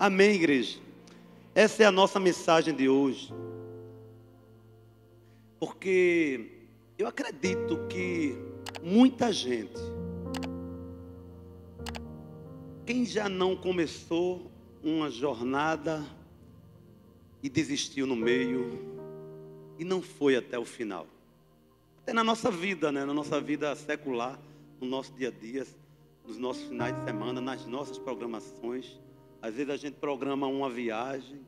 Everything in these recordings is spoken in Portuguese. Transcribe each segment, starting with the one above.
Amém, igreja? Essa é a nossa mensagem de hoje. Porque eu acredito que muita gente, quem já não começou uma jornada e desistiu no meio e não foi até o final. Até na nossa vida, né? na nossa vida secular, no nosso dia a dia, nos nossos finais de semana, nas nossas programações. Às vezes a gente programa uma viagem,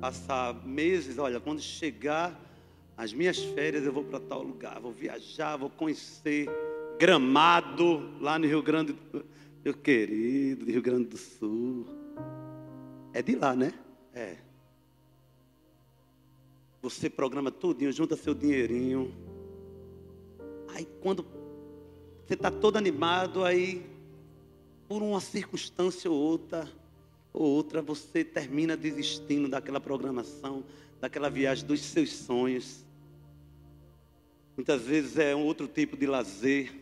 passar meses, olha, quando chegar as minhas férias eu vou para tal lugar, vou viajar, vou conhecer Gramado, lá no Rio Grande, meu querido, do Rio Grande do Sul. É de lá, né? É. Você programa tudinho, junta seu dinheirinho. Aí quando você está todo animado, aí por uma circunstância ou outra, ou outra, você termina desistindo daquela programação, daquela viagem dos seus sonhos. Muitas vezes é um outro tipo de lazer.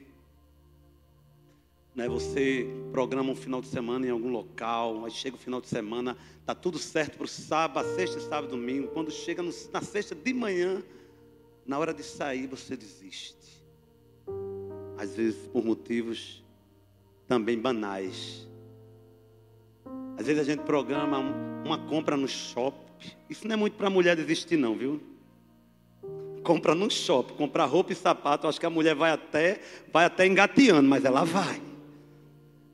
Né? Você programa um final de semana em algum local, aí chega o final de semana, está tudo certo para o sábado, sexta, sábado, domingo. Quando chega na sexta de manhã, na hora de sair, você desiste. Às vezes por motivos também banais. Às vezes a gente programa uma compra no shopping. Isso não é muito para a mulher desistir, não, viu? Compra no shopping, comprar roupa e sapato. Acho que a mulher vai até, vai até engateando, mas ela vai.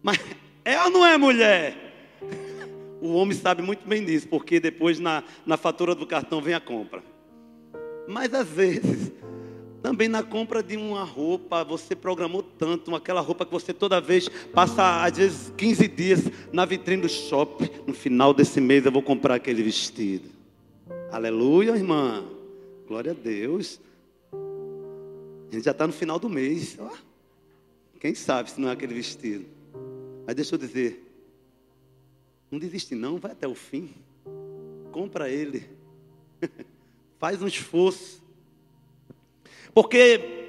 Mas ela não é mulher. O homem sabe muito bem disso, porque depois na, na fatura do cartão vem a compra. Mas às vezes também na compra de uma roupa, você programou tanto, aquela roupa que você toda vez passa, às vezes, 15 dias na vitrine do shopping. No final desse mês eu vou comprar aquele vestido. Aleluia, irmã. Glória a Deus. A gente já está no final do mês. Quem sabe se não é aquele vestido. Mas deixa eu dizer. Não desiste não, vai até o fim. Compra ele. Faz um esforço. Porque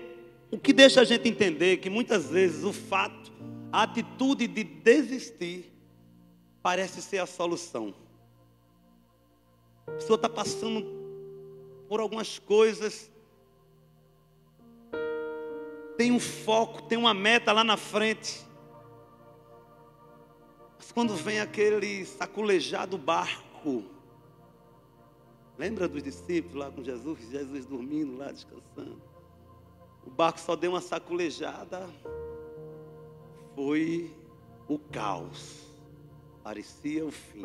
o que deixa a gente entender que muitas vezes o fato, a atitude de desistir, parece ser a solução. A pessoa está passando por algumas coisas, tem um foco, tem uma meta lá na frente. Mas quando vem aquele saculejado barco, lembra dos discípulos lá com Jesus, Jesus dormindo lá, descansando. O barco só deu uma saculejada. Foi o caos. Parecia o fim.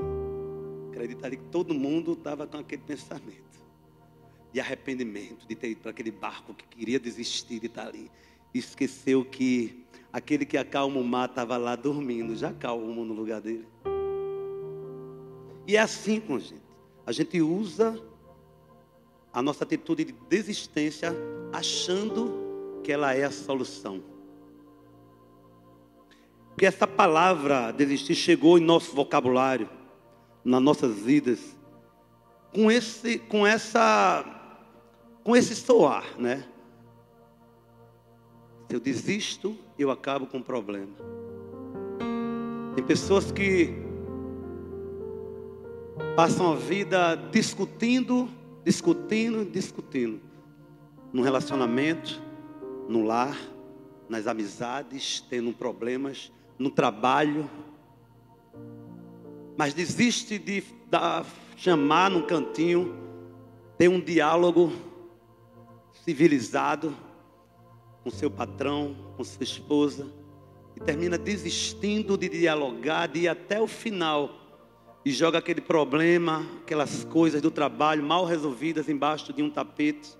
Acreditaria que todo mundo estava com aquele pensamento de arrependimento, de ter ido para aquele barco que queria desistir de estar ali. Esqueceu que aquele que acalma o mar estava lá dormindo, já acalmou no lugar dele. E é assim com a gente. A gente usa a nossa atitude de desistência achando que ela é a solução. Porque essa palavra desistir chegou em nosso vocabulário, nas nossas vidas, com esse, com essa, com esse soar, né? Se eu desisto, eu acabo com o problema. Tem pessoas que passam a vida discutindo, discutindo, discutindo. Num relacionamento, no lar, nas amizades, tendo problemas, no trabalho. Mas desiste de chamar num cantinho, ter um diálogo civilizado com seu patrão, com sua esposa, e termina desistindo de dialogar, de ir até o final e joga aquele problema, aquelas coisas do trabalho mal resolvidas embaixo de um tapete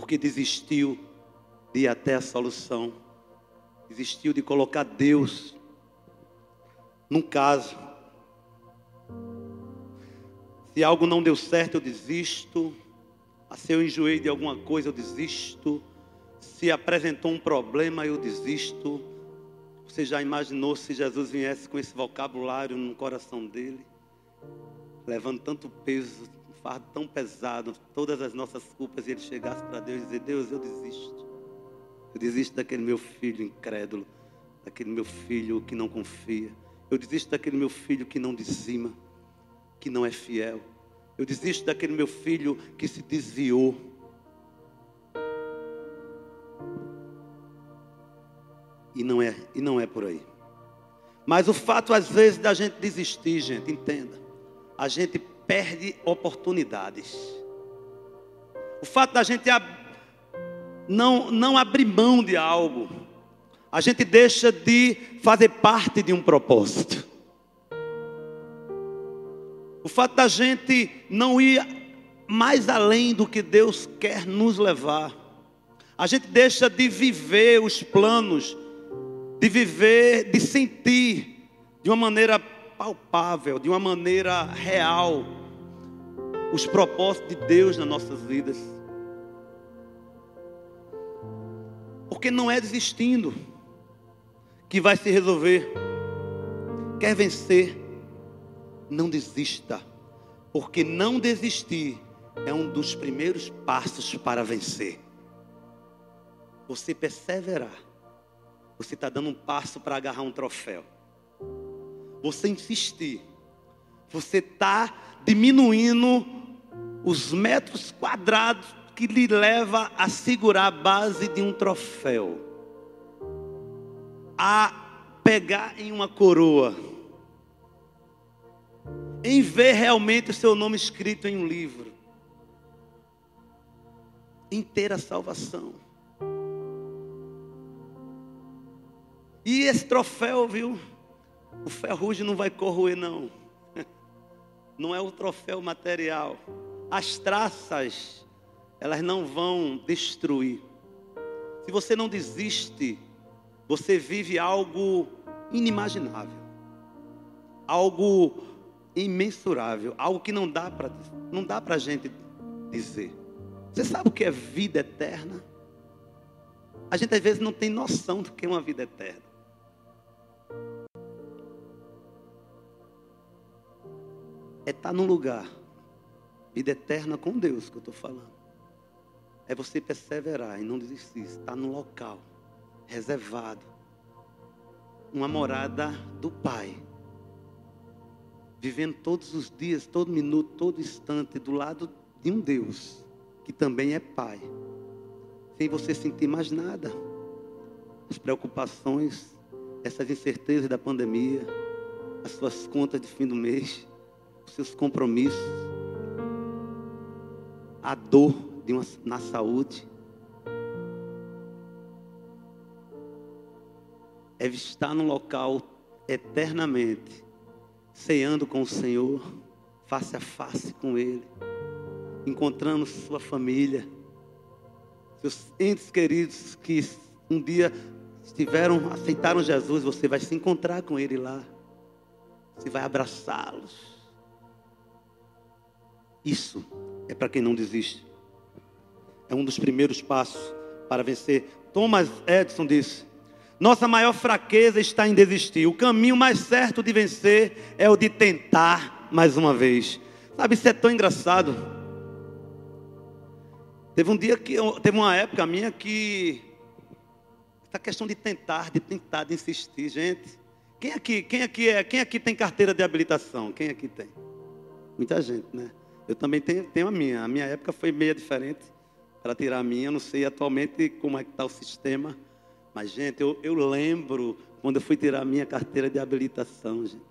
porque desistiu de ir até a solução, desistiu de colocar Deus num caso. Se algo não deu certo, eu desisto. Se eu enjoei de alguma coisa, eu desisto. Se apresentou um problema, eu desisto. Você já imaginou se Jesus viesse com esse vocabulário no coração dele, levando tanto peso, fardo tão pesado, todas as nossas culpas, e ele chegasse para Deus e dizer: Deus, eu desisto. Eu desisto daquele meu filho incrédulo, daquele meu filho que não confia. Eu desisto daquele meu filho que não dizima, que não é fiel. Eu desisto daquele meu filho que se desviou. E não é, e não é por aí. Mas o fato às vezes da gente desistir, gente, entenda. A gente perde oportunidades. O fato da gente não, não abrir mão de algo, a gente deixa de fazer parte de um propósito. O fato da gente não ir mais além do que Deus quer nos levar. A gente deixa de viver os planos, de viver, de sentir de uma maneira palpável, de uma maneira real, os propósitos de Deus nas nossas vidas. Porque não é desistindo que vai se resolver. Quer vencer? Não desista. Porque não desistir é um dos primeiros passos para vencer. Você perseverar. Você está dando um passo para agarrar um troféu. Você insistir. Você está diminuindo os metros quadrados que lhe leva a segurar a base de um troféu, a pegar em uma coroa, em ver realmente o seu nome escrito em um livro, em ter a salvação. E esse troféu, viu? O ferrugem não vai corroer, não. Não é o troféu material. As traças elas não vão destruir. Se você não desiste, você vive algo inimaginável, algo imensurável, algo que não dá para não dá para a gente dizer. Você sabe o que é vida eterna? A gente às vezes não tem noção do que é uma vida eterna. É estar num lugar, vida eterna com Deus que eu estou falando. É você perseverar e não desistir. Estar no local reservado, uma morada do Pai, vivendo todos os dias, todo minuto, todo instante do lado de um Deus que também é Pai, sem você sentir mais nada, as preocupações, essas incertezas da pandemia, as suas contas de fim do mês, os seus compromissos, a dor uma, na saúde. É estar num local eternamente, ceando com o Senhor, face a face com Ele, encontrando sua família, seus entes queridos que um dia estiveram, aceitaram Jesus, você vai se encontrar com Ele lá, você vai abraçá-los. Isso é para quem não desiste é um dos primeiros passos para vencer. Thomas Edison disse: Nossa maior fraqueza está em desistir. O caminho mais certo de vencer é o de tentar mais uma vez. Sabe, isso é tão engraçado. Teve um dia que, teve uma época minha que essa questão de tentar, de tentar, de insistir, gente. Quem aqui, quem aqui é, quem aqui tem carteira de habilitação? Quem aqui tem? Muita gente, né? Eu também tenho, tenho a minha. A minha época foi meio diferente para tirar a minha. Eu não sei atualmente como é que está o sistema. Mas, gente, eu, eu lembro quando eu fui tirar a minha carteira de habilitação, gente.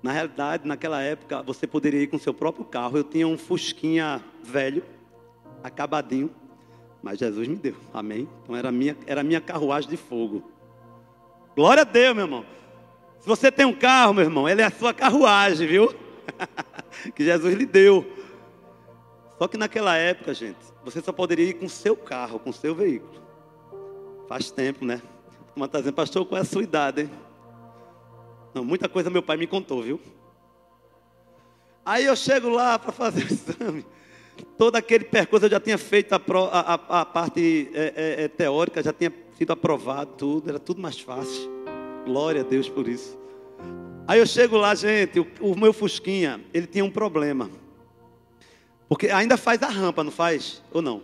Na realidade, naquela época, você poderia ir com seu próprio carro. Eu tinha um Fusquinha velho, acabadinho, mas Jesus me deu. Amém? Então era minha, era minha carruagem de fogo. Glória a Deus, meu irmão. Se você tem um carro, meu irmão, ele é a sua carruagem, viu? que Jesus lhe deu. Só que naquela época, gente, você só poderia ir com seu carro, com seu veículo. Faz tempo, né? Como está dizendo, pastor, qual é a sua idade, hein? Não, muita coisa meu pai me contou, viu? Aí eu chego lá para fazer o exame. Todo aquele percurso eu já tinha feito a, pro, a, a, a parte é, é, é, teórica, já tinha sido aprovado tudo, era tudo mais fácil. Glória a Deus por isso. Aí eu chego lá, gente, o, o meu Fusquinha, ele tinha um problema. Porque ainda faz a rampa, não faz? Ou não?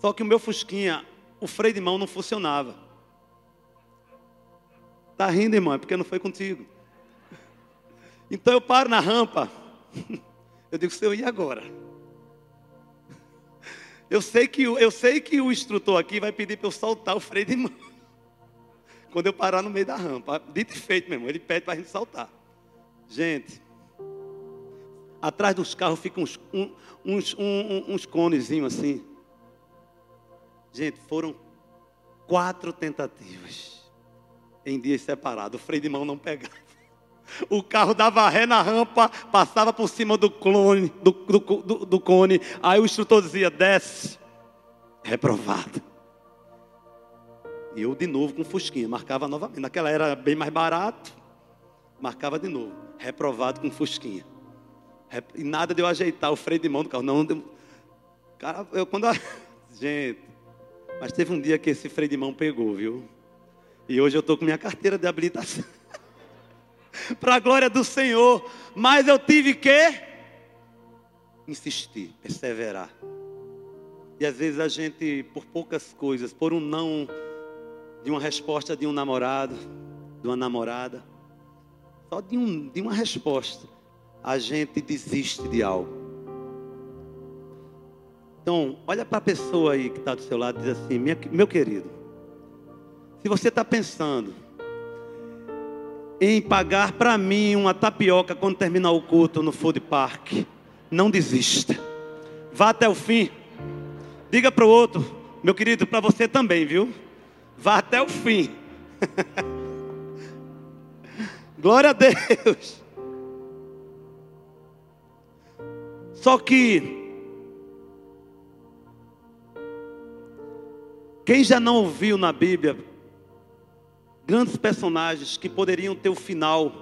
Só que o meu Fusquinha, o freio de mão não funcionava. Tá rindo, irmão, é porque não foi contigo. Então eu paro na rampa. Eu digo, Senhor, e agora? Eu sei que, eu sei que o instrutor aqui vai pedir para eu soltar o freio de mão. Quando eu parar no meio da rampa. Dito e feito, irmão. Ele pede para a gente saltar. Gente, atrás dos carros ficam uns, um, uns, uns conezinhos assim. Gente, foram quatro tentativas em dias separados. O freio de mão não pegava. O carro dava ré na rampa, passava por cima do clone, do, do, do, do cone. Aí o instrutor dizia: desce, reprovado. Eu de novo com fusquinha, marcava novamente. Naquela era bem mais barato, marcava de novo, reprovado com fusquinha. E nada de eu ajeitar o freio de mão do carro. Não, cara, eu quando. Gente, mas teve um dia que esse freio de mão pegou, viu? E hoje eu estou com minha carteira de habilitação. Para a glória do Senhor. Mas eu tive que insistir, perseverar. E às vezes a gente, por poucas coisas, por um não de uma resposta de um namorado, de uma namorada, só de, um, de uma resposta, a gente desiste de algo. Então, olha para a pessoa aí que está do seu lado e diz assim: meu querido, se você está pensando em pagar para mim uma tapioca quando terminar o culto no food park, não desista. Vá até o fim. Diga para o outro, meu querido, para você também, viu? Vá até o fim. Glória a Deus. Só que quem já não ouviu na Bíblia grandes personagens que poderiam ter o final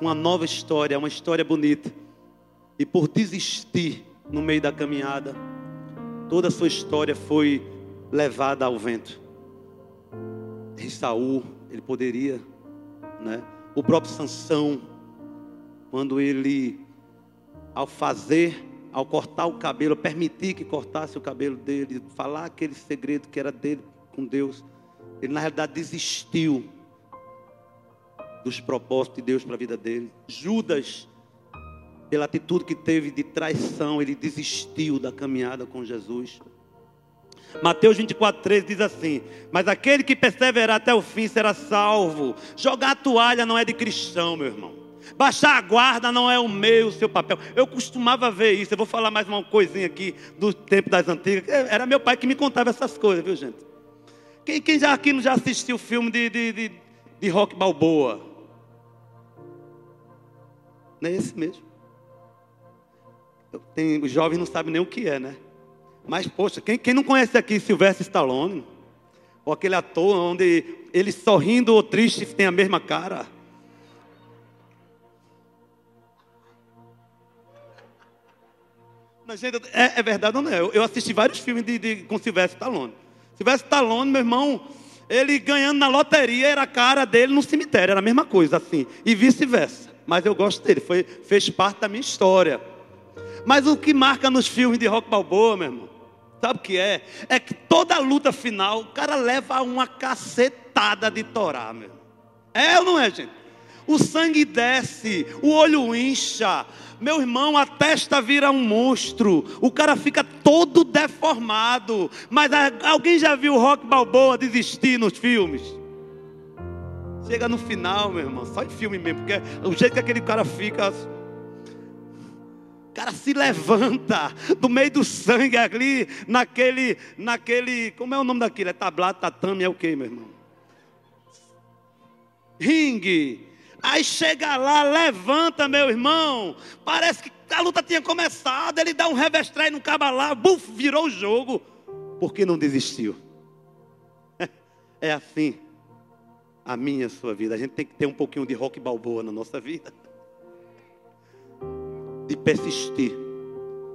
uma nova história, uma história bonita. E por desistir no meio da caminhada, toda a sua história foi levada ao vento. Saul, ele poderia, né? O próprio Sansão, quando ele, ao fazer, ao cortar o cabelo, permitir que cortasse o cabelo dele, falar aquele segredo que era dele com Deus, ele na realidade desistiu dos propósitos de Deus para a vida dele. Judas, pela atitude que teve de traição, ele desistiu da caminhada com Jesus. Mateus 24, 13 diz assim: Mas aquele que perseverar até o fim será salvo. Jogar a toalha não é de cristão, meu irmão. Baixar a guarda não é o meu, o seu papel. Eu costumava ver isso. Eu vou falar mais uma coisinha aqui do tempo das antigas. Era meu pai que me contava essas coisas, viu, gente? Quem, quem já aqui não já assistiu o filme de, de, de, de Rock Balboa? Não é esse mesmo. Tem, os jovens não sabem nem o que é, né? Mas, poxa, quem, quem não conhece aqui Silvestre Stallone? Ou aquele ator onde ele sorrindo ou triste tem a mesma cara? Mas, gente, é, é verdade ou não é? Eu, eu assisti vários filmes de, de, com Silvestre Stallone. Silvestre Stallone, meu irmão, ele ganhando na loteria era a cara dele no cemitério, era a mesma coisa assim, e vice-versa. Mas eu gosto dele, foi, fez parte da minha história. Mas o que marca nos filmes de Rock Balboa, meu irmão, sabe o que é? É que toda luta final, o cara leva uma cacetada de torá, meu. É ou não é, gente? O sangue desce, o olho incha, meu irmão, a testa vira um monstro, o cara fica todo deformado. Mas alguém já viu Rock Balboa desistir nos filmes? Chega no final, meu irmão, só em filme mesmo, porque o jeito que aquele cara fica. Cara se levanta do meio do sangue ali, naquele, naquele, como é o nome daquilo? É tablado, tatame, é o que, meu irmão? Ringue. Aí chega lá, levanta, meu irmão. Parece que a luta tinha começado. Ele dá um revestrai no caba lá, buf, virou o jogo. Porque não desistiu. É assim a minha a sua vida. A gente tem que ter um pouquinho de rock balboa na nossa vida. Persistir,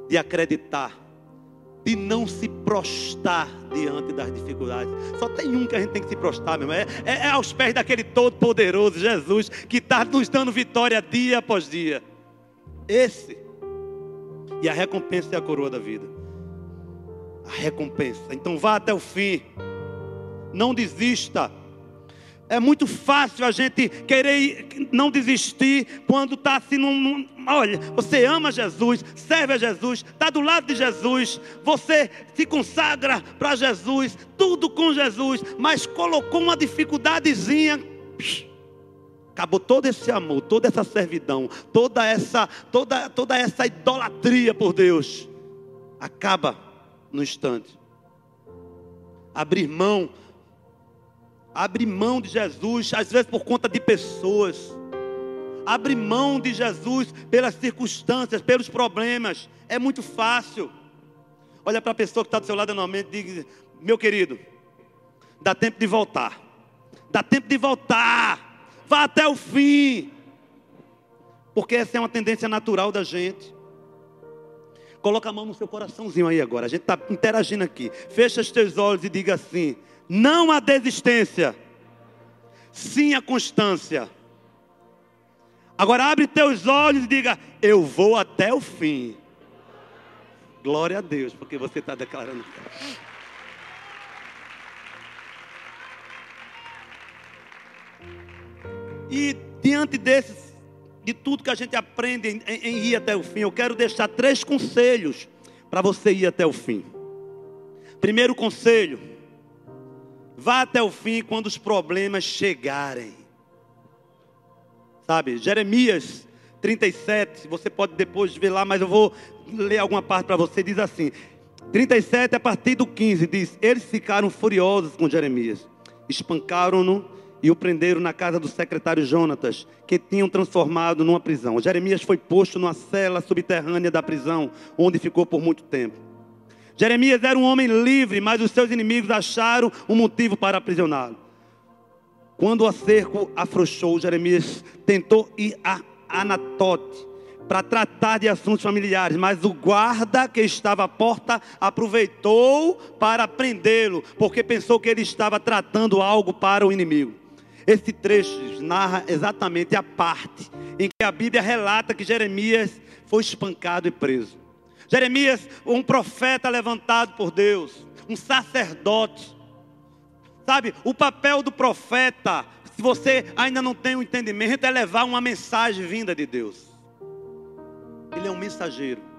de acreditar de não se prostrar diante das dificuldades. Só tem um que a gente tem que se prostrar, meu irmão. É, é, é aos pés daquele todo-poderoso Jesus que está nos dando vitória dia após dia. Esse. E a recompensa é a coroa da vida. A recompensa. Então vá até o fim. Não desista. É muito fácil a gente querer não desistir quando está assim num, num, Olha, você ama Jesus, serve a Jesus, está do lado de Jesus, você se consagra para Jesus, tudo com Jesus, mas colocou uma dificuldadezinha. Acabou todo esse amor, toda essa servidão, toda essa, toda, toda essa idolatria por Deus. Acaba no instante. Abrir mão Abre mão de Jesus, às vezes por conta de pessoas. Abre mão de Jesus pelas circunstâncias, pelos problemas. É muito fácil. Olha para a pessoa que está do seu lado anualmente e diga: Meu querido, dá tempo de voltar. Dá tempo de voltar. Vá até o fim. Porque essa é uma tendência natural da gente. Coloca a mão no seu coraçãozinho aí agora. A gente está interagindo aqui. Fecha os teus olhos e diga assim: não a desistência, sim a constância. Agora abre teus olhos e diga: Eu vou até o fim. Glória a Deus, porque você está declarando. E diante desses, de tudo que a gente aprende em, em, em ir até o fim, eu quero deixar três conselhos para você ir até o fim. Primeiro conselho Vá até o fim quando os problemas chegarem. Sabe, Jeremias 37, você pode depois ver lá, mas eu vou ler alguma parte para você. Diz assim: 37, a partir do 15, diz: Eles ficaram furiosos com Jeremias, espancaram-no e o prenderam na casa do secretário Jonatas, que tinham transformado numa prisão. Jeremias foi posto numa cela subterrânea da prisão, onde ficou por muito tempo. Jeremias era um homem livre, mas os seus inimigos acharam um motivo para aprisioná-lo. Quando o cerco afrouxou, Jeremias tentou ir a Anatote para tratar de assuntos familiares, mas o guarda que estava à porta aproveitou para prendê-lo, porque pensou que ele estava tratando algo para o inimigo. Esse trecho narra exatamente a parte em que a Bíblia relata que Jeremias foi espancado e preso. Jeremias, um profeta levantado por Deus, um sacerdote. Sabe, o papel do profeta, se você ainda não tem o um entendimento, é levar uma mensagem vinda de Deus. Ele é um mensageiro.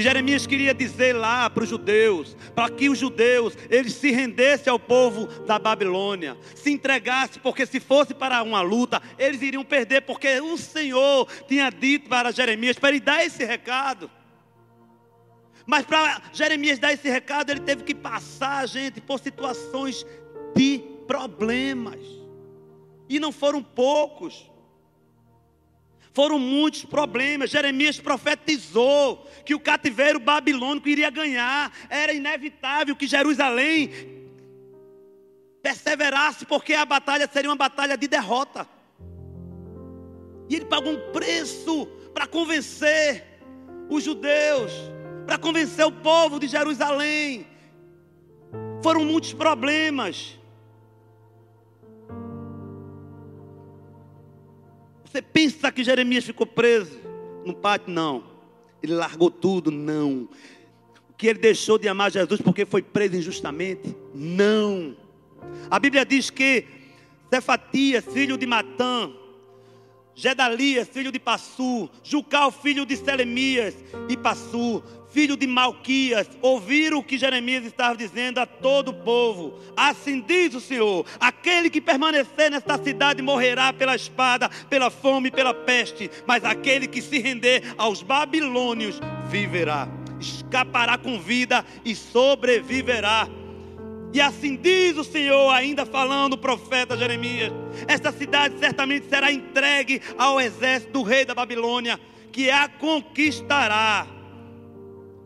E Jeremias queria dizer lá para os judeus, para que os judeus eles se rendessem ao povo da Babilônia, se entregassem, porque se fosse para uma luta, eles iriam perder, porque o Senhor tinha dito para Jeremias para ele dar esse recado. Mas para Jeremias dar esse recado, ele teve que passar, gente, por situações de problemas. E não foram poucos. Foram muitos problemas. Jeremias profetizou que o cativeiro babilônico iria ganhar. Era inevitável que Jerusalém perseverasse, porque a batalha seria uma batalha de derrota. E ele pagou um preço para convencer os judeus, para convencer o povo de Jerusalém. Foram muitos problemas. Você pensa que Jeremias ficou preso no pátio? Não. Ele largou tudo? Não. Que ele deixou de amar Jesus porque foi preso injustamente? Não. A Bíblia diz que Cefatias, filho de Matã, Gedalias, filho de Passu, Jucal, filho de Selemias e Passu, filho de Malquias, ouviram o que Jeremias estava dizendo a todo o povo. Assim diz o Senhor: aquele que permanecer nesta cidade morrerá pela espada, pela fome e pela peste, mas aquele que se render aos babilônios viverá, escapará com vida e sobreviverá. E assim diz o Senhor, ainda falando o profeta Jeremias: esta cidade certamente será entregue ao exército do rei da Babilônia, que a conquistará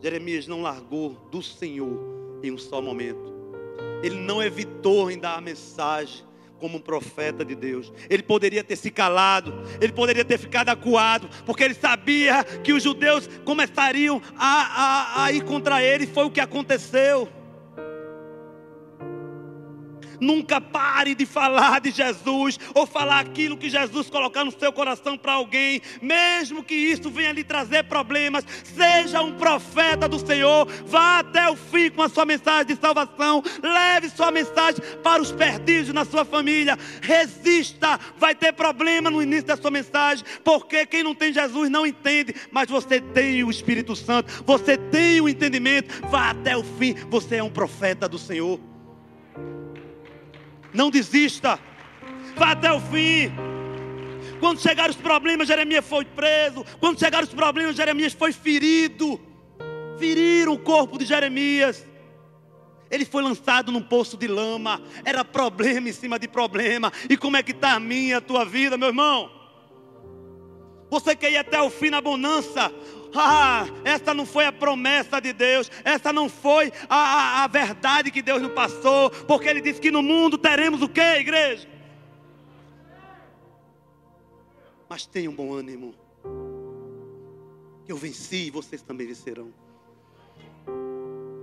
Jeremias não largou do Senhor em um só momento. Ele não evitou em dar a mensagem como um profeta de Deus. Ele poderia ter se calado, ele poderia ter ficado acuado, porque ele sabia que os judeus começariam a, a, a ir contra ele, foi o que aconteceu. Nunca pare de falar de Jesus ou falar aquilo que Jesus colocar no seu coração para alguém, mesmo que isso venha lhe trazer problemas. Seja um profeta do Senhor, vá até o fim com a sua mensagem de salvação, leve sua mensagem para os perdidos na sua família. Resista, vai ter problema no início da sua mensagem, porque quem não tem Jesus não entende, mas você tem o Espírito Santo, você tem o entendimento. Vá até o fim, você é um profeta do Senhor. Não desista. Vá até o fim. Quando chegaram os problemas, Jeremias foi preso. Quando chegaram os problemas, Jeremias foi ferido. Feriram o corpo de Jeremias. Ele foi lançado num poço de lama. Era problema em cima de problema. E como é que está a minha, a tua vida, meu irmão? Você quer ir até o fim na bonança. Ah, essa não foi a promessa de Deus, essa não foi a, a, a verdade que Deus nos passou, porque Ele disse que no mundo teremos o que, igreja? Mas tenha um bom ânimo. Eu venci e vocês também vencerão.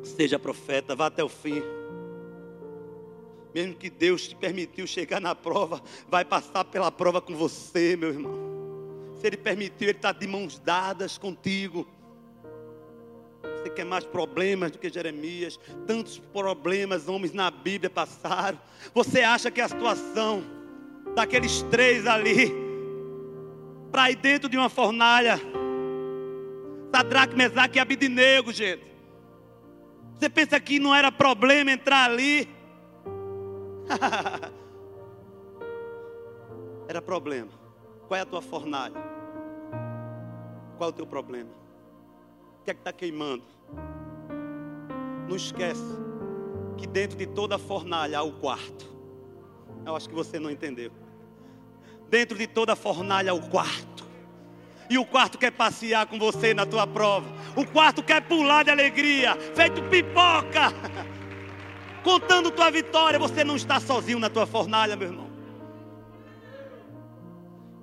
Seja profeta, vá até o fim. Mesmo que Deus te permitiu chegar na prova, vai passar pela prova com você, meu irmão. Se Ele permitiu, Ele está de mãos dadas contigo. Você quer mais problemas do que Jeremias? Tantos problemas homens na Bíblia passaram. Você acha que a situação daqueles três ali, para ir dentro de uma fornalha, Sadraque, Mesaque e Abidinego, gente. Você pensa que não era problema entrar ali? era problema. Qual é a tua fornalha? Qual é o teu problema? O que é que está queimando? Não esquece que dentro de toda fornalha há o quarto. Eu acho que você não entendeu. Dentro de toda a fornalha há o quarto. E o quarto quer passear com você na tua prova. O quarto quer pular de alegria, feito pipoca. Contando tua vitória, você não está sozinho na tua fornalha, meu irmão.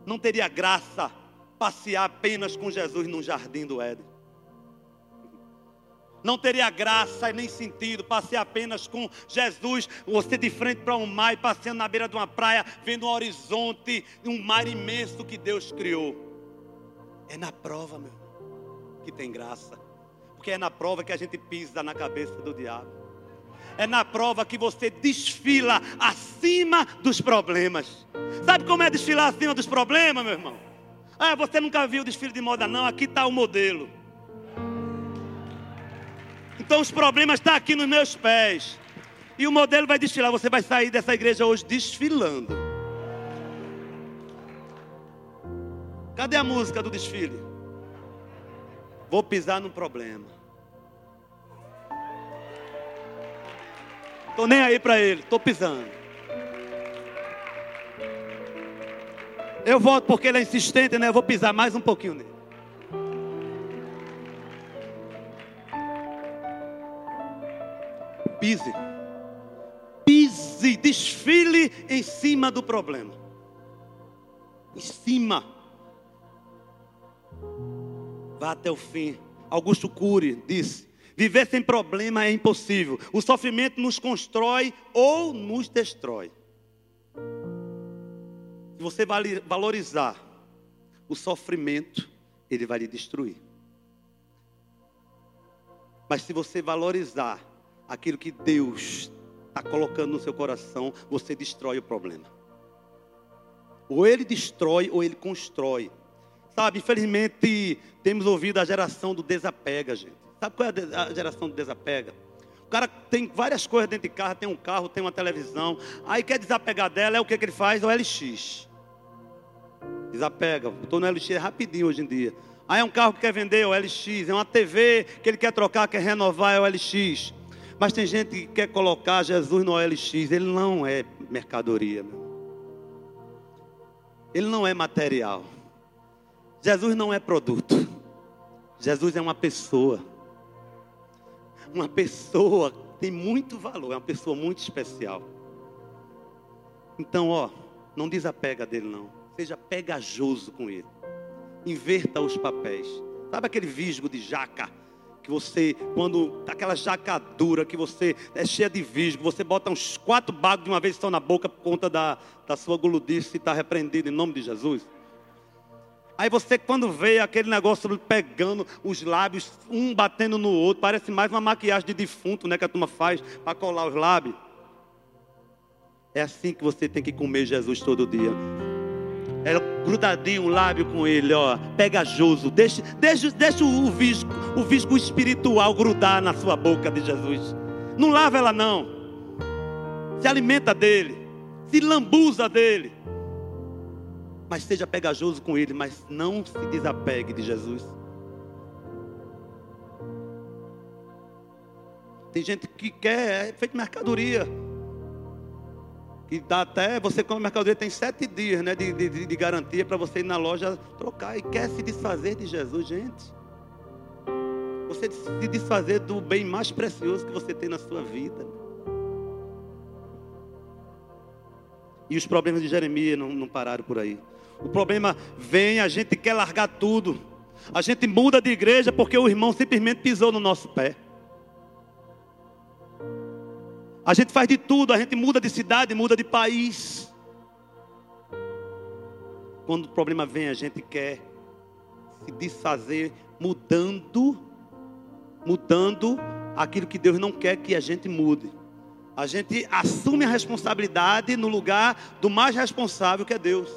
Não teria graça passear apenas com Jesus no jardim do Éden. Não teria graça nem sentido passear apenas com Jesus, você de frente para um mar passeando na beira de uma praia, vendo um horizonte, um mar imenso que Deus criou. É na prova, meu, que tem graça. Porque é na prova que a gente pisa na cabeça do diabo. É na prova que você desfila acima dos problemas. Sabe como é desfilar acima dos problemas, meu irmão? Ah, você nunca viu desfile de moda, não? Aqui está o modelo. Então os problemas estão tá aqui nos meus pés. E o modelo vai desfilar. Você vai sair dessa igreja hoje desfilando. Cadê a música do desfile? Vou pisar no problema. Estou nem aí para ele, estou pisando. Eu volto porque ele é insistente, né? Eu vou pisar mais um pouquinho nele. Pise. Pise, desfile em cima do problema. Em cima. Vá até o fim. Augusto Cury disse: Viver sem problema é impossível. O sofrimento nos constrói ou nos destrói. Você valorizar o sofrimento, ele vai lhe destruir. Mas se você valorizar aquilo que Deus está colocando no seu coração, você destrói o problema. Ou ele destrói ou ele constrói. Sabe, infelizmente temos ouvido a geração do desapega, gente. Sabe qual é a geração do desapega? O cara tem várias coisas dentro de carro, tem um carro, tem uma televisão. Aí quer desapegar dela, é o que, que ele faz? O LX. Desapega. Estou no LX rapidinho hoje em dia. Aí é um carro que quer vender, é o LX. É uma TV que ele quer trocar, quer renovar, é o LX. Mas tem gente que quer colocar Jesus no OLX. Ele não é mercadoria. Ele não é material. Jesus não é produto. Jesus é uma pessoa. Uma pessoa tem muito valor. É uma pessoa muito especial. Então, ó, não desapega dele não. Seja pegajoso com ele. Inverta os papéis. Sabe aquele visgo de jaca que você, quando aquela jacadura, que você é cheia de visgo, você bota uns quatro bagos de uma vez só na boca por conta da, da sua guludice e está repreendido em nome de Jesus. Aí você, quando vê aquele negócio pegando os lábios, um batendo no outro, parece mais uma maquiagem de defunto, né, que a turma faz para colar os lábios. É assim que você tem que comer Jesus todo dia. É grudadinho o lábio com ele, ó, pegajoso. Deixa, deixa, deixa o visco, o visco espiritual grudar na sua boca de Jesus. Não lava ela não. Se alimenta dele, se lambuza dele. Mas seja pegajoso com ele, mas não se desapegue de Jesus. Tem gente que quer, é feito mercadoria. Que dá até, você como mercadoria tem sete dias né, de, de, de garantia para você ir na loja trocar. E quer se desfazer de Jesus, gente. Você se desfazer do bem mais precioso que você tem na sua vida. E os problemas de Jeremias não, não pararam por aí. O problema vem, a gente quer largar tudo. A gente muda de igreja porque o irmão simplesmente pisou no nosso pé. A gente faz de tudo, a gente muda de cidade, muda de país. Quando o problema vem, a gente quer se desfazer, mudando, mudando aquilo que Deus não quer que a gente mude. A gente assume a responsabilidade no lugar do mais responsável que é Deus.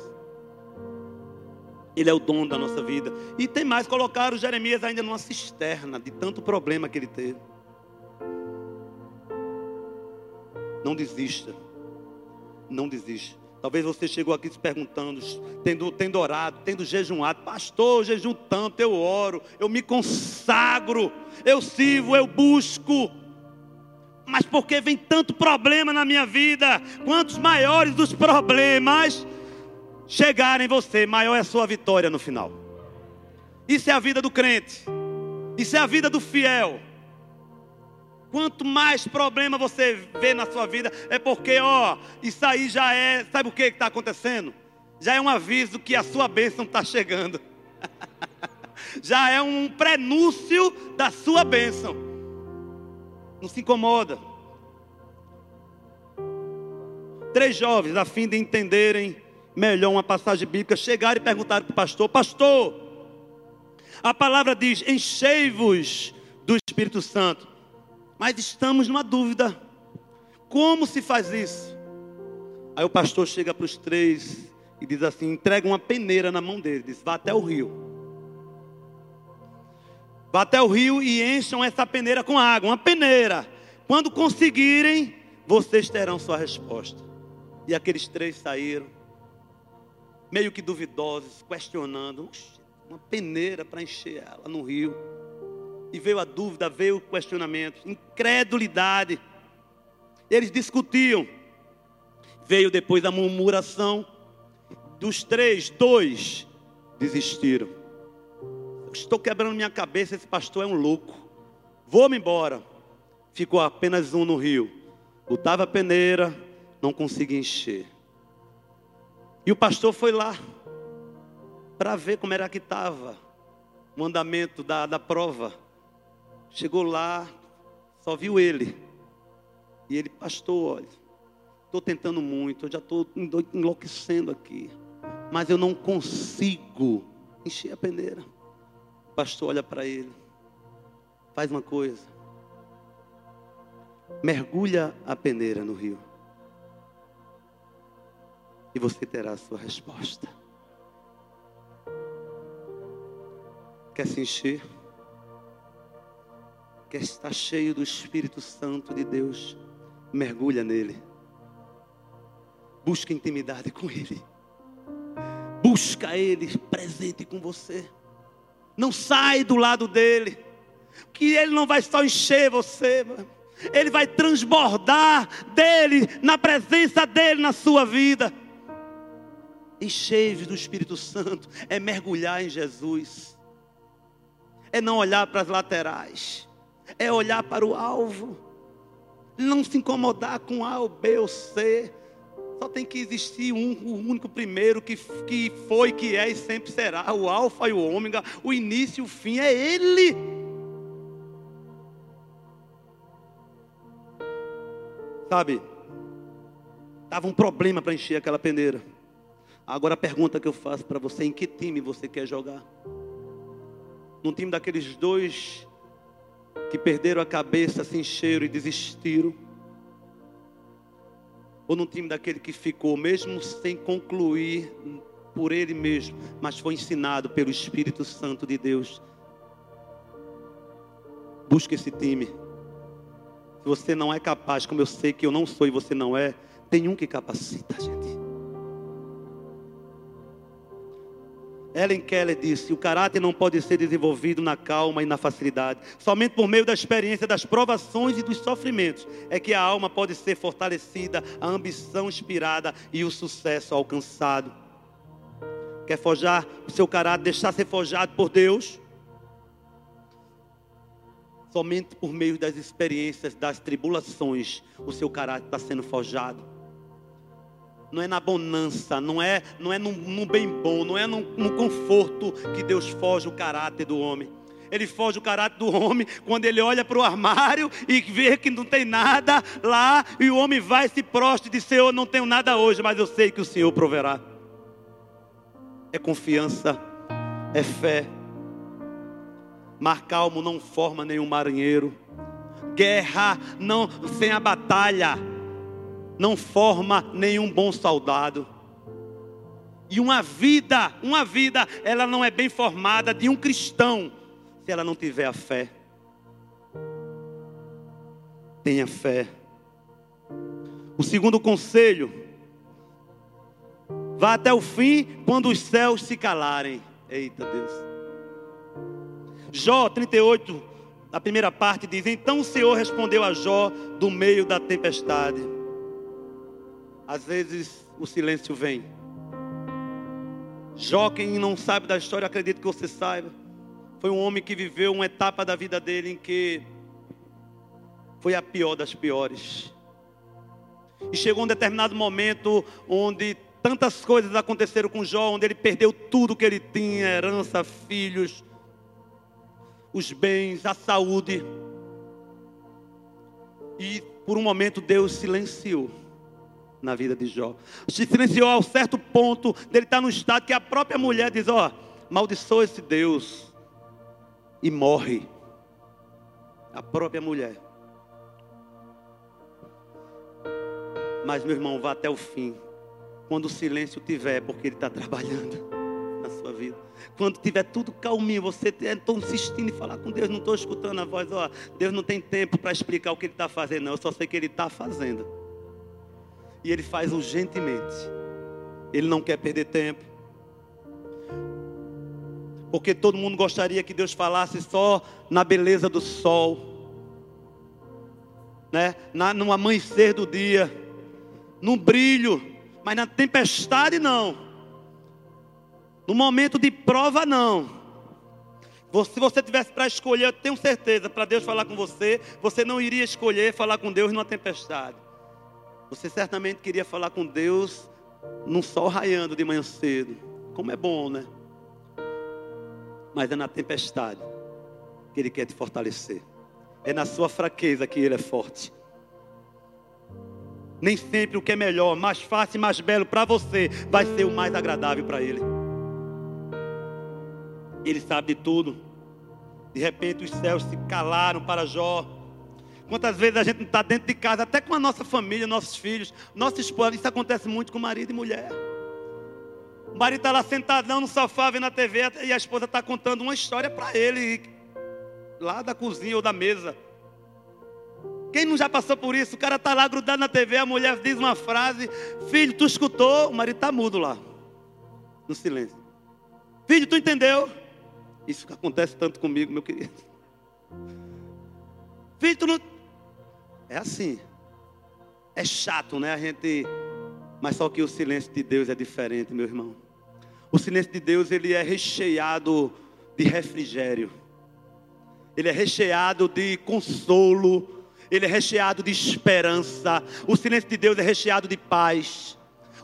Ele é o dono da nossa vida. E tem mais, colocaram Jeremias ainda numa cisterna de tanto problema que ele teve. Não desista. Não desista. Talvez você chegou aqui se perguntando, tendo, tendo orado, tendo jejuado, pastor, eu jejum tanto, eu oro, eu me consagro, eu sirvo, eu busco. Mas por que vem tanto problema na minha vida? Quantos maiores dos problemas chegarem em você, maior é a sua vitória no final. Isso é a vida do crente. Isso é a vida do fiel. Quanto mais problema você vê na sua vida, é porque, ó, isso aí já é, sabe o que está acontecendo? Já é um aviso que a sua bênção está chegando. já é um prenúncio da sua bênção. Não se incomoda. Três jovens, a fim de entenderem melhor uma passagem bíblica, chegaram e perguntaram para o pastor: Pastor, a palavra diz: enchei-vos do Espírito Santo. Mas estamos numa dúvida. Como se faz isso? Aí o pastor chega para os três e diz assim: entrega uma peneira na mão dele, diz: vá até o rio. Vá até o rio e encham essa peneira com água, uma peneira. Quando conseguirem, vocês terão sua resposta. E aqueles três saíram, meio que duvidosos, questionando: uma peneira para encher ela no rio. E veio a dúvida, veio o questionamento, incredulidade. Eles discutiam. Veio depois a murmuração. Dos três, dois desistiram. Estou quebrando minha cabeça, esse pastor é um louco. Vou-me embora. Ficou apenas um no rio. Botava a peneira, não conseguia encher. E o pastor foi lá para ver como era que estava o andamento da, da prova. Chegou lá, só viu ele. E ele, pastor, olha, estou tentando muito, eu já estou enlouquecendo aqui. Mas eu não consigo encher a peneira. O pastor olha para ele, faz uma coisa. Mergulha a peneira no rio. E você terá a sua resposta. Quer se encher? Quer estar cheio do Espírito Santo de Deus, mergulha nele. Busca intimidade com Ele. Busca Ele presente com você. Não sai do lado dele. Que Ele não vai só encher você, Ele vai transbordar dele, na presença dele na sua vida. Encher do Espírito Santo é mergulhar em Jesus, é não olhar para as laterais é olhar para o alvo, não se incomodar com A ou B ou C. Só tem que existir um, o único primeiro que, que foi, que é e sempre será. O Alfa e o Ômega, o início e o fim é Ele. Sabe, estava um problema para encher aquela peneira. Agora a pergunta que eu faço para você: em que time você quer jogar? Num time daqueles dois que perderam a cabeça, se encheram e desistiram? Ou num time daquele que ficou, mesmo sem concluir por ele mesmo, mas foi ensinado pelo Espírito Santo de Deus? Busque esse time. Se você não é capaz, como eu sei que eu não sou e você não é, tem um que capacita, gente. Ellen Keller disse: o caráter não pode ser desenvolvido na calma e na facilidade. Somente por meio da experiência das provações e dos sofrimentos é que a alma pode ser fortalecida, a ambição inspirada e o sucesso alcançado. Quer forjar o seu caráter, deixar ser forjado por Deus? Somente por meio das experiências, das tribulações, o seu caráter está sendo forjado não é na bonança, não é, não é no, bem bom, não é no, conforto que Deus foge o caráter do homem. Ele foge o caráter do homem quando ele olha para o armário e vê que não tem nada lá, e o homem vai se prostra e diz: Senhor, não tenho nada hoje, mas eu sei que o Senhor proverá. É confiança, é fé. Mar calmo não forma nenhum marinheiro. Guerra não sem a batalha não forma nenhum bom soldado. E uma vida, uma vida, ela não é bem formada de um cristão se ela não tiver a fé. Tenha fé. O segundo conselho, vá até o fim quando os céus se calarem. Eita Deus. Jó 38, a primeira parte diz: Então o Senhor respondeu a Jó do meio da tempestade. Às vezes o silêncio vem. Jó, quem não sabe da história, acredito que você saiba. Foi um homem que viveu uma etapa da vida dele em que foi a pior das piores. E chegou um determinado momento onde tantas coisas aconteceram com Jó, onde ele perdeu tudo que ele tinha, herança, filhos, os bens, a saúde. E por um momento Deus silenciou na vida de Jó. Silenciou ao certo ponto dele estar no estado que a própria mulher diz: Ó, oh, maldiçoa esse Deus. E morre. A própria mulher. Mas, meu irmão, vá até o fim. Quando o silêncio tiver, porque ele está trabalhando na sua vida. Quando tiver tudo calminho, você está insistindo em falar com Deus, não estou escutando a voz, ó, Deus não tem tempo para explicar o que Ele está fazendo, não. Eu só sei que Ele está fazendo e ele faz urgentemente. Ele não quer perder tempo. Porque todo mundo gostaria que Deus falasse só na beleza do sol, né? Na, no amanhecer do dia, no brilho, mas na tempestade não. No momento de prova não. Se você tivesse para escolher, eu tenho certeza, para Deus falar com você, você não iria escolher falar com Deus numa tempestade. Você certamente queria falar com Deus num sol raiando de manhã cedo. Como é bom, né? Mas é na tempestade que Ele quer te fortalecer. É na sua fraqueza que Ele é forte. Nem sempre o que é melhor, mais fácil e mais belo para você vai ser o mais agradável para Ele. Ele sabe de tudo. De repente os céus se calaram para Jó. Quantas vezes a gente não está dentro de casa, até com a nossa família, nossos filhos, nossa esposa, isso acontece muito com marido e mulher. O marido está lá sentadão no sofá vendo a TV e a esposa está contando uma história para ele, lá da cozinha ou da mesa. Quem não já passou por isso? O cara está lá grudado na TV, a mulher diz uma frase: Filho, tu escutou? O marido está mudo lá, no silêncio. Filho, tu entendeu? Isso acontece tanto comigo, meu querido. Filho, tu não. É assim. É chato, né? A gente. Mas só que o silêncio de Deus é diferente, meu irmão. O silêncio de Deus, ele é recheado de refrigério. Ele é recheado de consolo. Ele é recheado de esperança. O silêncio de Deus é recheado de paz.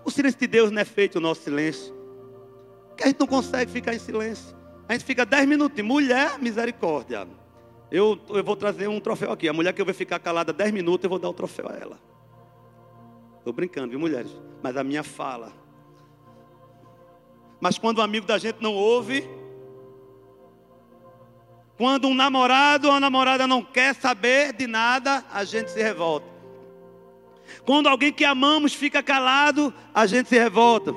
O silêncio de Deus não é feito o nosso silêncio. Porque a gente não consegue ficar em silêncio. A gente fica dez minutos. Mulher, misericórdia. Eu, eu vou trazer um troféu aqui. A mulher que eu vou ficar calada 10 minutos, eu vou dar o troféu a ela. Estou brincando, viu, mulheres? Mas a minha fala. Mas quando o amigo da gente não ouve, quando um namorado ou uma namorada não quer saber de nada, a gente se revolta. Quando alguém que amamos fica calado, a gente se revolta.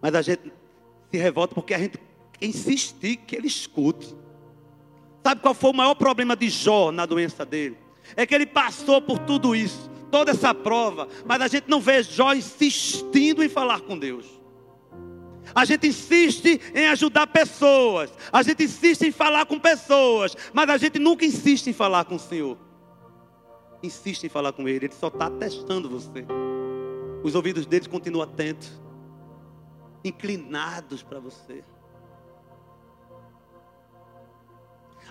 Mas a gente se revolta porque a gente insiste que ele escute. Sabe qual foi o maior problema de Jó na doença dele? É que ele passou por tudo isso, toda essa prova, mas a gente não vê Jó insistindo em falar com Deus. A gente insiste em ajudar pessoas, a gente insiste em falar com pessoas, mas a gente nunca insiste em falar com o Senhor. Insiste em falar com Ele, Ele só está testando você. Os ouvidos dele continuam atentos, inclinados para você.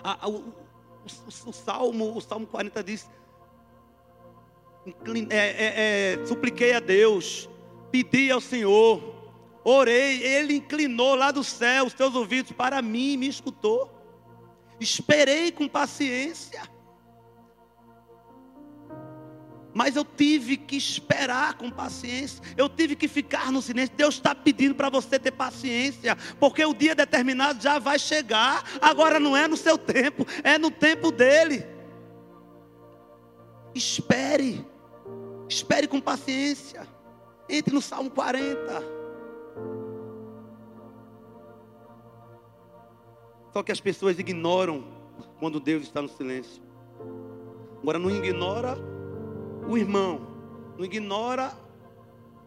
A, a, o, o, o, Salmo, o Salmo 40 diz: é, é, é, supliquei a Deus, pedi ao Senhor, orei, Ele inclinou lá do céu os teus ouvidos para mim me escutou. Esperei com paciência. Mas eu tive que esperar com paciência. Eu tive que ficar no silêncio. Deus está pedindo para você ter paciência. Porque o dia determinado já vai chegar. Agora não é no seu tempo, é no tempo dele. Espere. Espere com paciência. Entre no Salmo 40. Só que as pessoas ignoram quando Deus está no silêncio. Agora não ignora o irmão, não ignora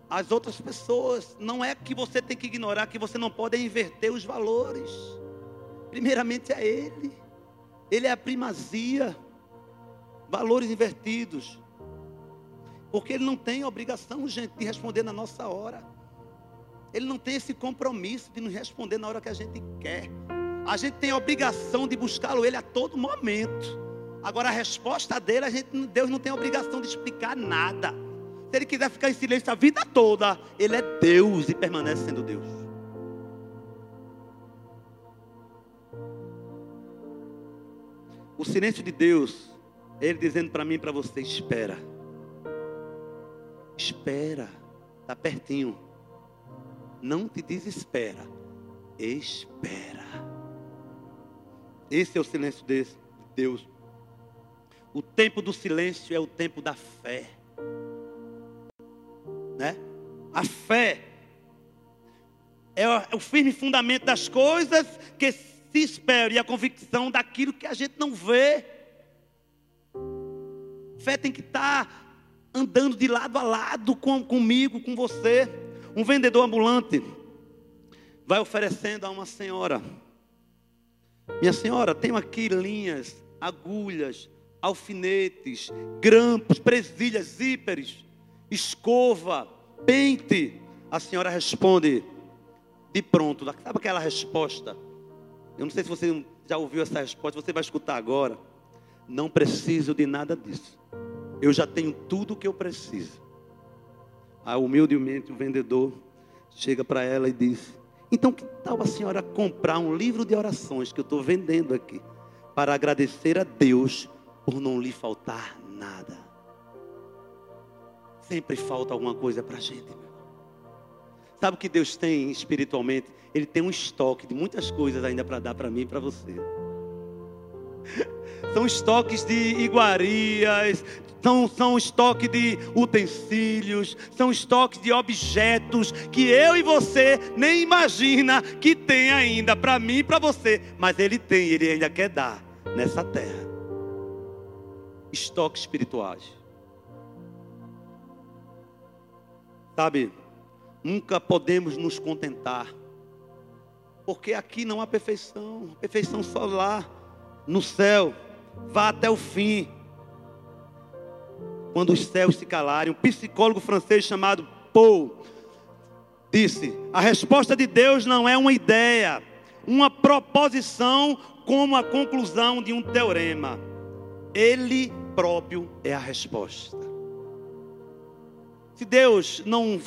as outras pessoas. Não é que você tem que ignorar, que você não pode inverter os valores. Primeiramente é Ele, Ele é a primazia, valores invertidos. Porque Ele não tem obrigação, gente, de responder na nossa hora. Ele não tem esse compromisso de nos responder na hora que a gente quer. A gente tem a obrigação de buscá-lo Ele a todo momento. Agora a resposta dele, a gente, Deus não tem obrigação de explicar nada. Se ele quiser ficar em silêncio a vida toda, ele é Deus e permanece sendo Deus. O silêncio de Deus, ele dizendo para mim e para você: espera. Espera, está pertinho. Não te desespera, espera. Esse é o silêncio de Deus. O tempo do silêncio é o tempo da fé. Né? A fé é o firme fundamento das coisas que se esperam e a convicção daquilo que a gente não vê. Fé tem que estar andando de lado a lado com, comigo, com você. Um vendedor ambulante vai oferecendo a uma senhora: Minha senhora, tenho aqui linhas, agulhas, alfinetes, grampos, presilhas, zíperes, escova, pente. A senhora responde de pronto. Sabe aquela resposta? Eu não sei se você já ouviu essa resposta, você vai escutar agora. Não preciso de nada disso. Eu já tenho tudo o que eu preciso. A humildemente o vendedor chega para ela e diz: Então que tal a senhora comprar um livro de orações que eu estou vendendo aqui para agradecer a Deus por não lhe faltar nada. Sempre falta alguma coisa para a gente. Sabe o que Deus tem espiritualmente? Ele tem um estoque de muitas coisas ainda para dar para mim e para você. São estoques de iguarias, são, são estoques de utensílios, são estoques de objetos que eu e você nem imagina que tem ainda para mim e para você, mas Ele tem, Ele ainda quer dar nessa terra estoques espirituais. Sabe, nunca podemos nos contentar, porque aqui não há perfeição, perfeição só lá, no céu, vá até o fim. Quando os céus se calarem, um psicólogo francês chamado Paul disse: a resposta de Deus não é uma ideia, uma proposição como a conclusão de um teorema. Ele próprio é a resposta. Se Deus não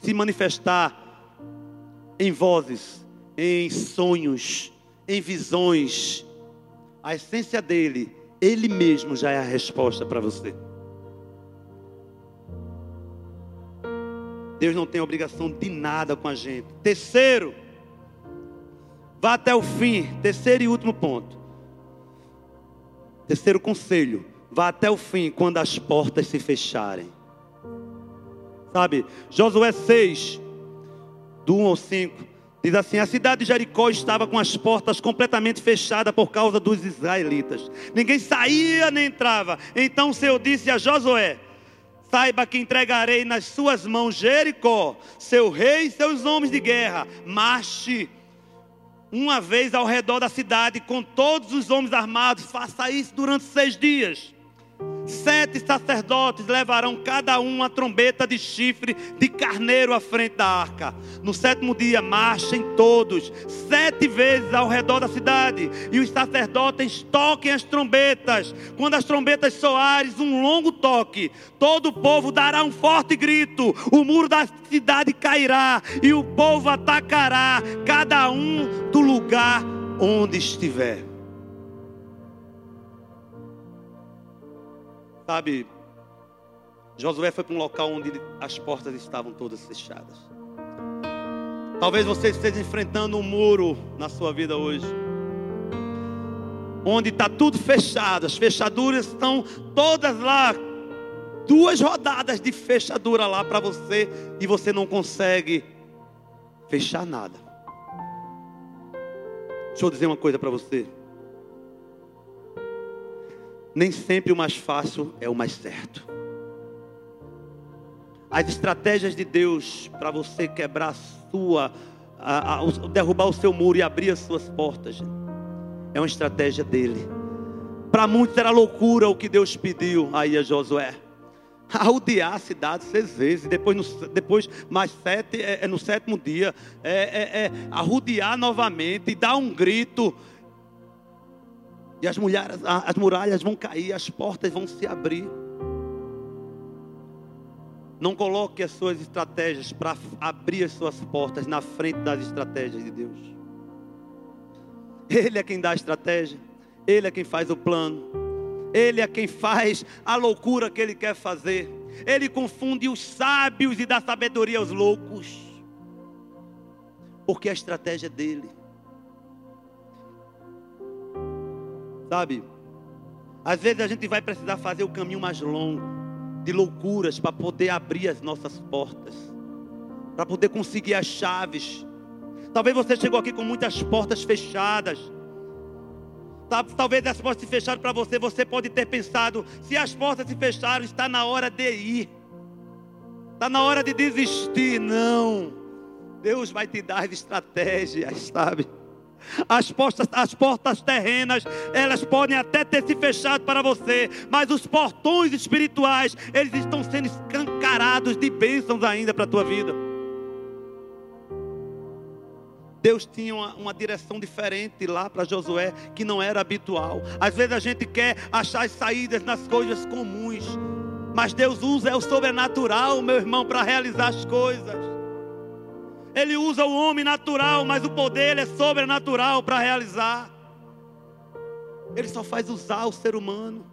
se manifestar em vozes, em sonhos, em visões, a essência dele, ele mesmo já é a resposta para você. Deus não tem obrigação de nada com a gente. Terceiro, vá até o fim. Terceiro e último ponto. Terceiro conselho: vá até o fim quando as portas se fecharem. Sabe, Josué 6, do 1 ao 5, diz assim: A cidade de Jericó estava com as portas completamente fechadas por causa dos israelitas. Ninguém saía nem entrava. Então o Senhor disse a Josué: Saiba que entregarei nas suas mãos Jericó, seu rei e seus homens de guerra. Marche uma vez ao redor da cidade com todos os homens armados. Faça isso durante seis dias. Sete sacerdotes levarão cada um uma trombeta de chifre de carneiro à frente da arca. No sétimo dia, marchem todos, sete vezes ao redor da cidade, e os sacerdotes toquem as trombetas. Quando as trombetas soarem um longo toque, todo o povo dará um forte grito, o muro da cidade cairá, e o povo atacará, cada um do lugar onde estiver. Sabe, Josué foi para um local onde as portas estavam todas fechadas. Talvez você esteja enfrentando um muro na sua vida hoje, onde está tudo fechado, as fechaduras estão todas lá, duas rodadas de fechadura lá para você e você não consegue fechar nada. Deixa eu dizer uma coisa para você nem sempre o mais fácil é o mais certo. As estratégias de Deus para você quebrar a sua, a, a, derrubar o seu muro e abrir as suas portas, é uma estratégia dele. Para muitos era loucura o que Deus pediu aí a Josué. Arrodear a cidade seis vezes, depois, no, depois mais sete, é, é no sétimo dia, é, é, é arrodear novamente dar um grito as, mulheres, as muralhas vão cair, as portas vão se abrir. Não coloque as suas estratégias para abrir as suas portas na frente das estratégias de Deus. Ele é quem dá a estratégia, Ele é quem faz o plano, Ele é quem faz a loucura que Ele quer fazer. Ele confunde os sábios e dá sabedoria aos loucos, porque a estratégia é dele. Sabe? Às vezes a gente vai precisar fazer o caminho mais longo, de loucuras, para poder abrir as nossas portas, para poder conseguir as chaves. Talvez você chegou aqui com muitas portas fechadas. Talvez as portas se fecharam para você. Você pode ter pensado: se as portas se fecharam, está na hora de ir, está na hora de desistir. Não, Deus vai te dar estratégias, sabe? As portas, as portas terrenas, elas podem até ter se fechado para você, mas os portões espirituais, eles estão sendo escancarados de bênçãos ainda para a tua vida. Deus tinha uma, uma, direção diferente lá para Josué, que não era habitual. Às vezes a gente quer achar as saídas nas coisas comuns, mas Deus usa o sobrenatural, meu irmão, para realizar as coisas. Ele usa o homem natural, mas o poder é sobrenatural para realizar. Ele só faz usar o ser humano.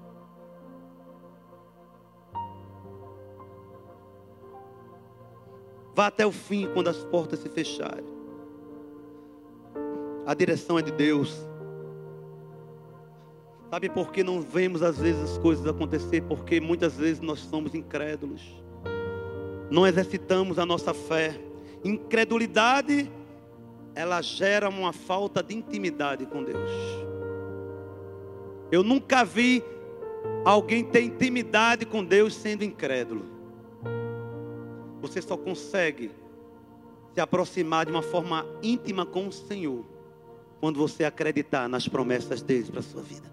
Vá até o fim quando as portas se fecharem. A direção é de Deus. Sabe por que não vemos às vezes as coisas acontecer? Porque muitas vezes nós somos incrédulos. Não exercitamos a nossa fé. Incredulidade, ela gera uma falta de intimidade com Deus. Eu nunca vi alguém ter intimidade com Deus sendo incrédulo. Você só consegue se aproximar de uma forma íntima com o Senhor quando você acreditar nas promessas dele para a sua vida.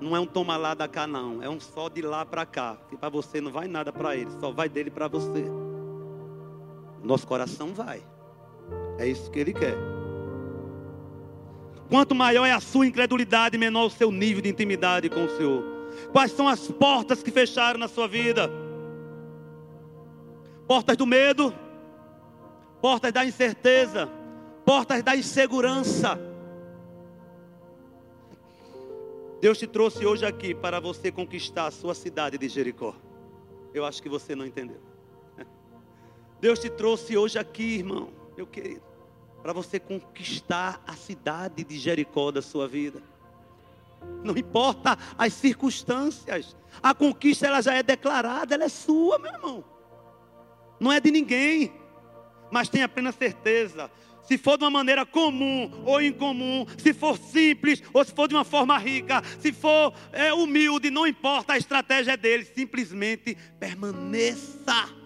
Não é um toma lá da cá, não. É um só de lá para cá. Que para você não vai nada para ele, só vai dele para você. Nosso coração vai. É isso que Ele quer. Quanto maior é a sua incredulidade, menor o seu nível de intimidade com o Senhor. Quais são as portas que fecharam na sua vida? Portas do medo, portas da incerteza, portas da insegurança. Deus te trouxe hoje aqui para você conquistar a sua cidade de Jericó. Eu acho que você não entendeu. Deus te trouxe hoje aqui, irmão, meu querido, para você conquistar a cidade de Jericó da sua vida. Não importa as circunstâncias, a conquista ela já é declarada, ela é sua, meu irmão. Não é de ninguém. Mas tenha plena certeza, se for de uma maneira comum ou incomum, se for simples ou se for de uma forma rica, se for é, humilde, não importa, a estratégia é dele, simplesmente permaneça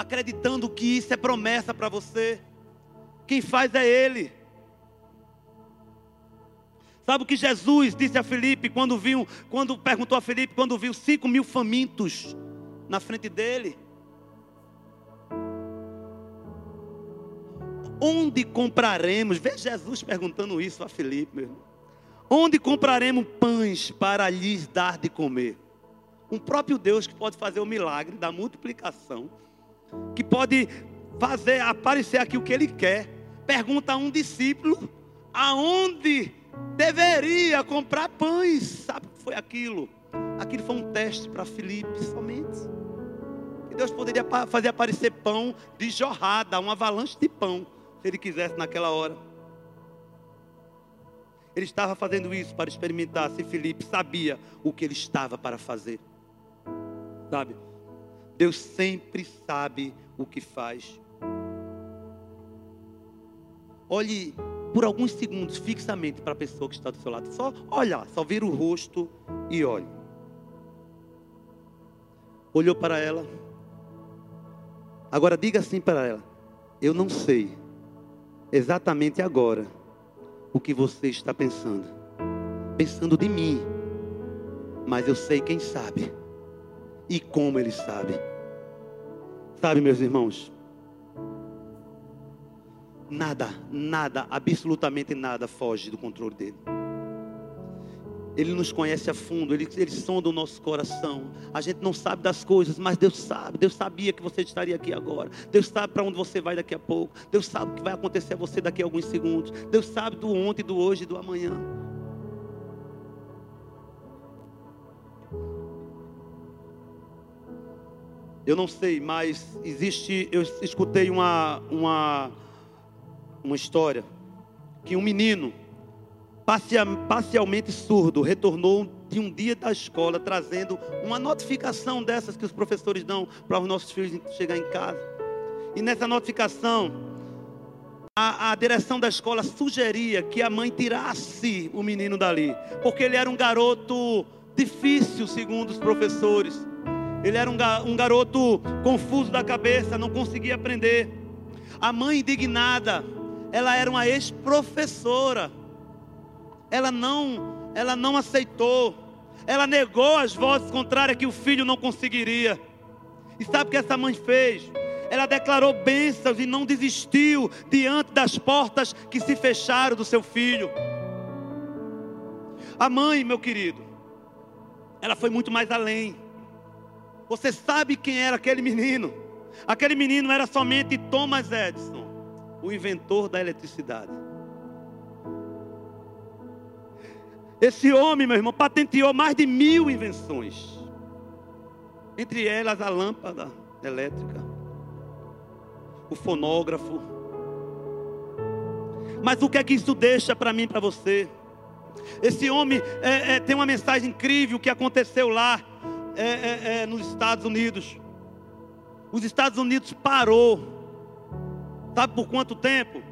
acreditando que isso é promessa para você. Quem faz é Ele. Sabe o que Jesus disse a Felipe quando viu, quando perguntou a Felipe, quando viu cinco mil famintos na frente dele? Onde compraremos? Vê Jesus perguntando isso a Felipe, meu irmão. Onde compraremos pães para lhes dar de comer? Um próprio Deus que pode fazer o milagre da multiplicação que pode fazer aparecer aqui o que ele quer. Pergunta a um discípulo aonde deveria comprar pães. Sabe o que foi aquilo? Aquilo foi um teste para Filipe somente. E Deus poderia fazer aparecer pão de jorrada, uma avalanche de pão, se ele quisesse naquela hora. Ele estava fazendo isso para experimentar se Filipe sabia o que ele estava para fazer. Sabe? Deus sempre sabe o que faz. Olhe por alguns segundos fixamente para a pessoa que está do seu lado. Só olhar, só vira o rosto e olhe. Olhou para ela. Agora diga assim para ela: Eu não sei exatamente agora o que você está pensando. Pensando de mim. Mas eu sei quem sabe. E como ele sabe. Sabe, meus irmãos? Nada, nada, absolutamente nada foge do controle dele. Ele nos conhece a fundo, ele, ele sonda o nosso coração. A gente não sabe das coisas, mas Deus sabe. Deus sabia que você estaria aqui agora. Deus sabe para onde você vai daqui a pouco. Deus sabe o que vai acontecer a você daqui a alguns segundos. Deus sabe do ontem, do hoje e do amanhã. Eu não sei, mas existe. Eu escutei uma, uma, uma história que um menino, parcialmente surdo, retornou de um dia da escola trazendo uma notificação dessas que os professores dão para os nossos filhos chegar em casa. E nessa notificação, a, a, direção da escola sugeria que a mãe tirasse o menino dali, porque ele era um garoto difícil, segundo os professores. Ele era um garoto confuso da cabeça, não conseguia aprender. A mãe indignada, ela era uma ex-professora. Ela não, ela não aceitou. Ela negou as vozes contrárias que o filho não conseguiria. E sabe o que essa mãe fez? Ela declarou bênçãos e não desistiu diante das portas que se fecharam do seu filho. A mãe, meu querido, ela foi muito mais além. Você sabe quem era aquele menino? Aquele menino era somente Thomas Edison, o inventor da eletricidade. Esse homem, meu irmão, patenteou mais de mil invenções. Entre elas a lâmpada elétrica, o fonógrafo. Mas o que é que isso deixa para mim para você? Esse homem é, é, tem uma mensagem incrível que aconteceu lá é, é, é, nos Estados Unidos. Os Estados Unidos parou. Sabe por quanto tempo?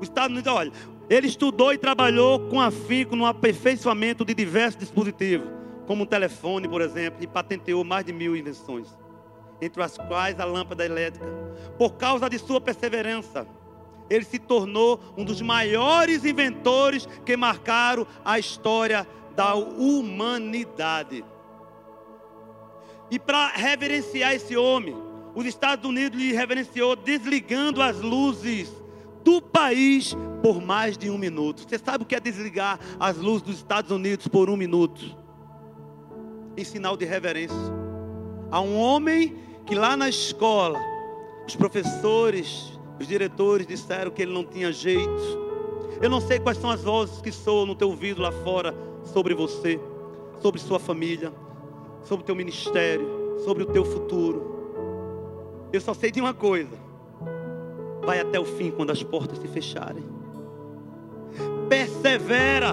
Os Estados Unidos, olha, ele estudou e trabalhou com afinco no aperfeiçoamento de diversos dispositivos, como um telefone, por exemplo, e patenteou mais de mil invenções, entre as quais a lâmpada elétrica. Por causa de sua perseverança, ele se tornou um dos maiores inventores que marcaram a história da humanidade. E para reverenciar esse homem, os Estados Unidos lhe reverenciou desligando as luzes do país por mais de um minuto. Você sabe o que é desligar as luzes dos Estados Unidos por um minuto? Em sinal de reverência. A um homem que lá na escola, os professores, os diretores disseram que ele não tinha jeito. Eu não sei quais são as vozes que soam no teu ouvido lá fora sobre você, sobre sua família sobre o teu ministério, sobre o teu futuro. Eu só sei de uma coisa: Vai até o fim quando as portas se fecharem. Persevera.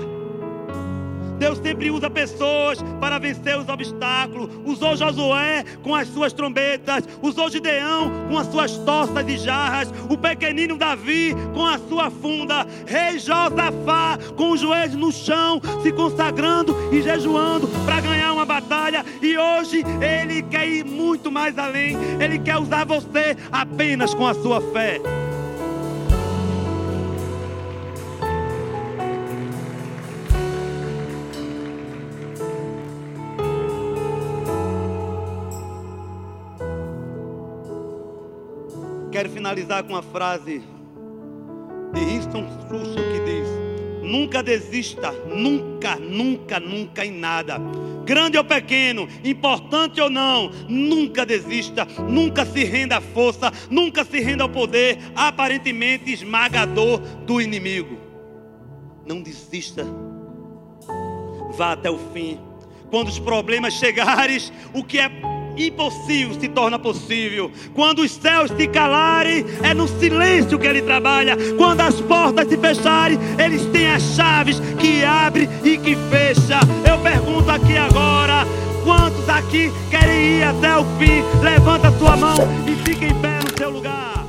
Deus sempre usa pessoas para vencer os obstáculos. Usou Josué com as suas trombetas, usou Gideão com as suas toças e jarras, o pequenino Davi com a sua funda, rei Josafá com os joelhos no chão, se consagrando e jejuando para ganhar batalha. E hoje ele quer ir muito mais além. Ele quer usar você apenas com a sua fé. Quero finalizar com uma frase de Winston Churchill que diz: Nunca desista, nunca, nunca, nunca em nada. Grande ou pequeno, importante ou não, nunca desista, nunca se renda à força, nunca se renda ao poder aparentemente esmagador do inimigo. Não desista, vá até o fim. Quando os problemas chegarem, o que é impossível se torna possível. Quando os céus se calarem, é no silêncio que ele trabalha. Quando as portas se fecharem, eles têm as chaves que abre e que fecha. Eu pergunto aqui agora: quantos aqui querem ir até o fim? Levanta a sua mão e fica em pé no seu lugar.